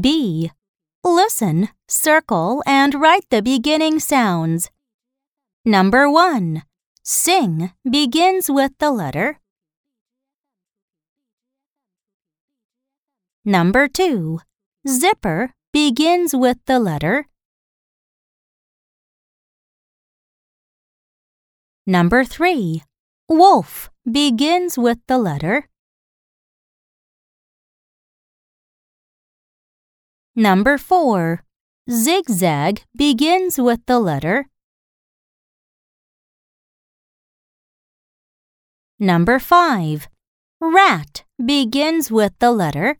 B. Listen, circle, and write the beginning sounds. Number 1. Sing begins with the letter. Number 2. Zipper begins with the letter. Number 3. Wolf begins with the letter. Number 4. Zigzag begins with the letter. Number 5. Rat begins with the letter.